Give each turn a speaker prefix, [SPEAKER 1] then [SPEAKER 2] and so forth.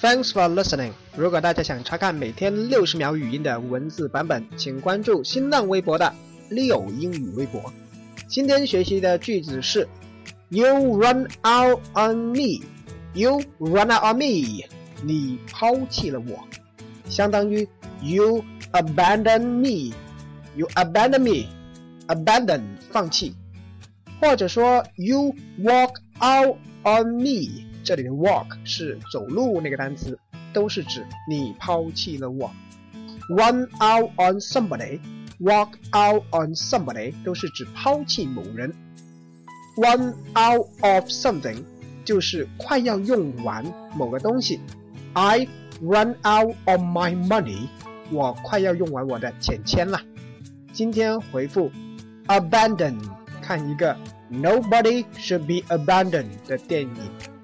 [SPEAKER 1] Thanks for listening。如果大家想查看每天六十秒语音的文字版本，请关注新浪微博的 Leo 英语微博。今天学习的句子是 You run out on me. You run out on me. 你抛弃了我，相当于 You abandon me. You abandon me. Abandon 放弃，或者说 You walk out on me. 这里的 walk 是走路那个单词，都是指你抛弃了我。Run out on somebody, walk out on somebody 都是指抛弃某人。Run out of something 就是快要用完某个东西。I run out of my money，我快要用完我的钱钱了。今天回复 abandon，看一个 Nobody should be abandoned 的电影。